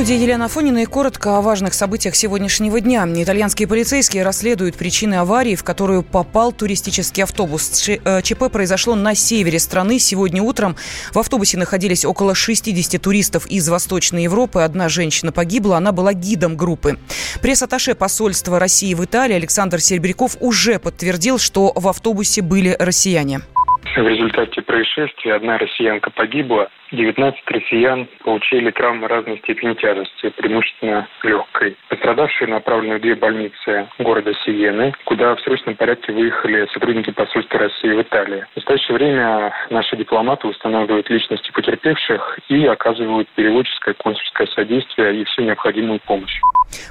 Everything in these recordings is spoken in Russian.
студии Елена Афонина и коротко о важных событиях сегодняшнего дня. Итальянские полицейские расследуют причины аварии, в которую попал туристический автобус. Э, ЧП произошло на севере страны. Сегодня утром в автобусе находились около 60 туристов из Восточной Европы. Одна женщина погибла, она была гидом группы. Пресс-атташе посольства России в Италии Александр Серебряков уже подтвердил, что в автобусе были россияне. В результате происшествия одна россиянка погибла, 19 россиян получили травмы разной степени тяжести, преимущественно легкой. Пострадавшие направлены в две больницы города Сиены, куда в срочном порядке выехали сотрудники посольства России в Италии. В настоящее время наши дипломаты устанавливают личности потерпевших и оказывают переводческое консульское содействие и всю необходимую помощь.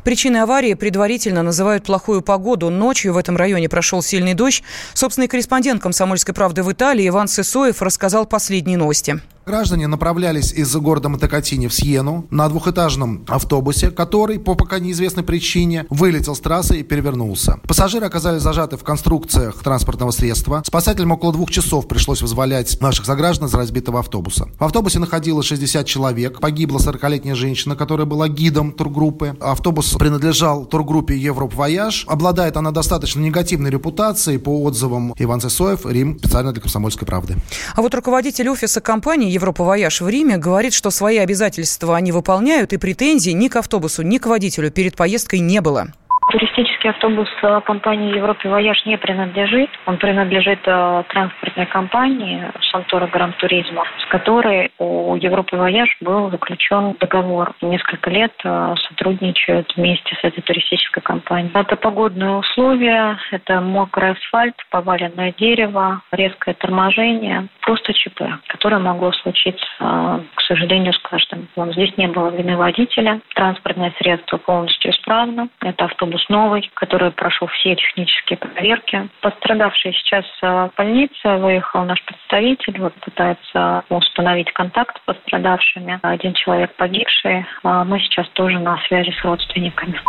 Причиной аварии предварительно называют плохую погоду. Ночью в этом районе прошел сильный дождь. Собственный корреспондент «Комсомольской правды» в Италии Иван Сысоев рассказал последние новости. Граждане направлялись из города Монтекатини в Сьену на двухэтажном автобусе, который по пока неизвестной причине вылетел с трассы и перевернулся. Пассажиры оказались зажаты в конструкциях транспортного средства. Спасателям около двух часов пришлось вызволять наших сограждан из разбитого автобуса. В автобусе находилось 60 человек. Погибла 40-летняя женщина, которая была гидом тургруппы. Автобус принадлежал тургруппе Европ Вояж. Обладает она достаточно негативной репутацией по отзывам Иван Сысоев, Рим, специально для «Комсомольской правды». А вот руководитель офиса компании Европа Вояж в Риме говорит, что свои обязательства они выполняют, и претензий ни к автобусу, ни к водителю перед поездкой не было. Туристический автобус э, компании Европе Вояж не принадлежит. Он принадлежит э, транспортной компании Шантора Гранд Туризма, с которой у Европы Вояж был заключен договор. Несколько лет э, сотрудничают вместе с этой туристической компанией. Это погодные условия, это мокрый асфальт, поваленное дерево, резкое торможение, просто ЧП, которое могло случиться, к сожалению, с каждым. Здесь не было вины водителя, транспортное средство полностью исправно, это автобус автобус новый, который прошел все технические проверки. Пострадавший сейчас в больнице, выехал наш представитель, вот пытается установить контакт с пострадавшими. Один человек погибший. А мы сейчас тоже на связи с родственниками.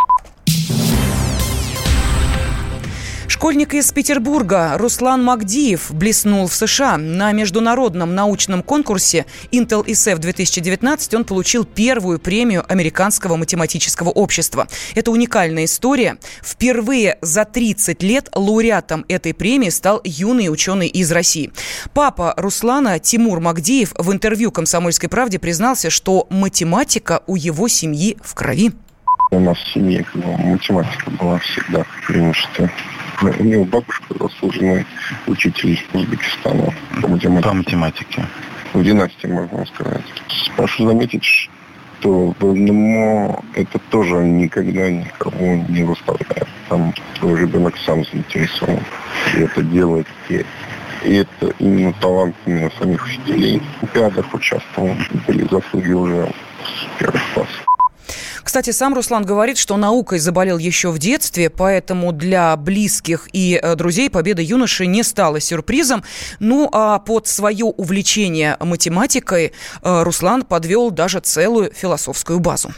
Школьник из Петербурга Руслан Магдиев блеснул в США. На международном научном конкурсе Intel ISEF 2019 он получил первую премию Американского математического общества. Это уникальная история. Впервые за 30 лет лауреатом этой премии стал юный ученый из России. Папа Руслана Тимур Магдиев в интервью «Комсомольской правде» признался, что математика у его семьи в крови. У нас в семье математика была всегда преимущественно. У него бабушка заслуженный учитель из Узбекистана по математике. По математике. В династии, можно сказать. Прошу заметить, что в НМО это тоже никогда никого не выставляет. Там твой ребенок сам заинтересован. И это делает и и это именно талант именно самих учителей. В Олимпиадах участвовал, были заслуги уже с первых классов. Кстати, сам Руслан говорит, что наукой заболел еще в детстве, поэтому для близких и э, друзей победа юноши не стала сюрпризом. Ну а под свое увлечение математикой э, Руслан подвел даже целую философскую базу.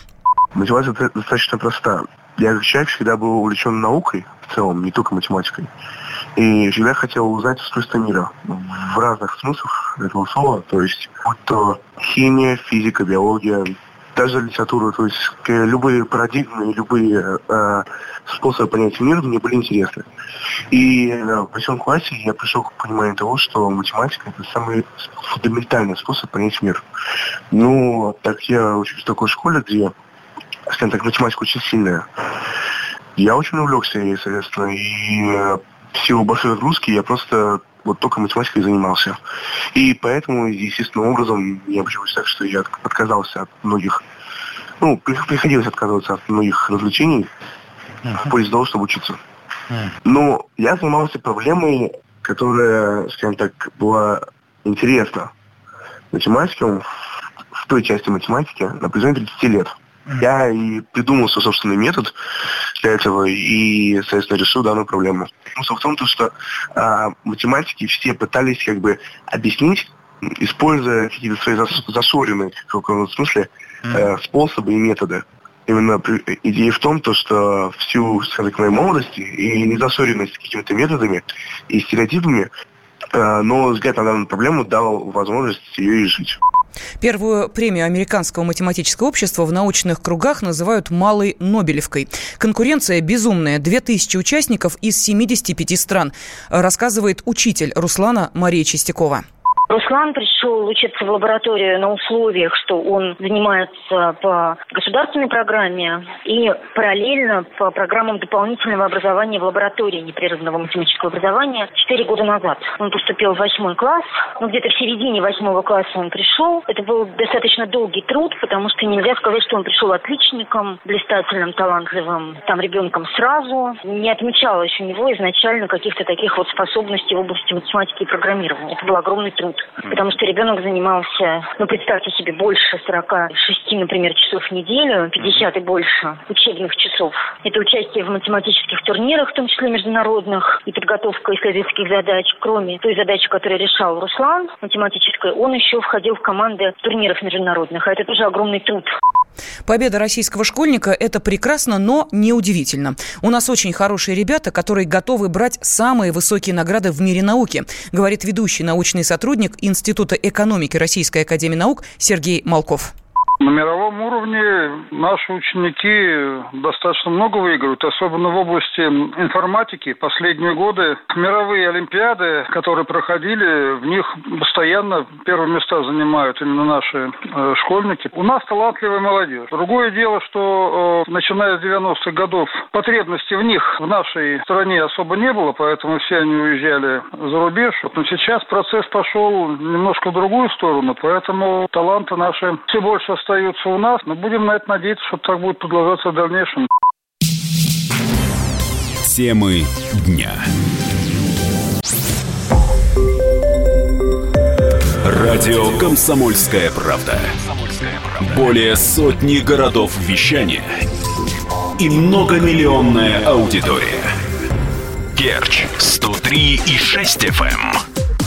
Мотивация достаточно проста. Я как человек всегда был увлечен наукой в целом, не только математикой. И всегда хотел узнать устройство мира в разных смыслах этого слова. То есть, будь то химия, физика, биология, даже литературу, то есть любые парадигмы, любые э, способы понять мир мне были интересны. И э, в восьмом классе я пришел к пониманию того, что математика это самый фундаментальный способ понять мир. Ну, так я учусь в такой школе, где, скажем так, математика очень сильная. Я очень увлекся ей, соответственно, и э, в силу большой нагрузки я просто вот только математикой занимался. И поэтому, естественным образом, я получилось так, что я отказался от многих, ну, приходилось отказываться от многих развлечений uh-huh. в пользу того, чтобы учиться. Uh-huh. Но я занимался проблемой, которая, скажем так, была интересна математикам в той части математики на протяжении 30 лет. Я и придумал свой собственный метод для этого и, соответственно, решил данную проблему. Смысл в том, что а, математики все пытались как бы объяснить, используя какие-то свои зашоренные, в каком смысле, э, способы и методы. Именно идея в том, то, что всю, скажем так, моей молодости и незасоренность какими-то методами и стереотипами, э, но взгляд на данную проблему дал возможность ее и жить. Первую премию Американского математического общества в научных кругах называют «малой Нобелевкой». Конкуренция безумная. 2000 участников из 75 стран, рассказывает учитель Руслана Мария Чистякова. Руслан пришел учиться в лабораторию на условиях, что он занимается по государственной программе и параллельно по программам дополнительного образования в лаборатории непрерывного математического образования четыре года назад. Он поступил в восьмой класс, но где-то в середине восьмого класса он пришел. Это был достаточно долгий труд, потому что нельзя сказать, что он пришел отличником, блистательным, талантливым, там ребенком сразу. Не отмечалось у него изначально каких-то таких вот способностей в области математики и программирования. Это был огромный труд. Потому что ребенок занимался, ну, представьте себе, больше 46, например, часов в неделю, 50 и больше учебных часов. Это участие в математических турнирах, в том числе международных, и подготовка исследовательских задач. Кроме той задачи, которую решал Руслан, математической, он еще входил в команды турниров международных. А это тоже огромный труд. Победа российского школьника – это прекрасно, но не удивительно. У нас очень хорошие ребята, которые готовы брать самые высокие награды в мире науки, говорит ведущий научный сотрудник Института экономики Российской Академии Наук Сергей Малков. На мировом уровне наши ученики достаточно много выигрывают, особенно в области информатики. Последние годы мировые олимпиады, которые проходили, в них постоянно первые места занимают именно наши э, школьники. У нас талантливая молодежь. Другое дело, что э, начиная с 90-х годов потребности в них в нашей стране особо не было, поэтому все они уезжали за рубеж. Но сейчас процесс пошел немножко в другую сторону, поэтому таланты наши все больше остаются остаются у нас, но будем на это надеяться, что так будет продолжаться в дальнейшем. Темы дня. Радио «Комсомольская правда». Более сотни городов вещания и многомиллионная аудитория. Керчь 103 и 6 FM.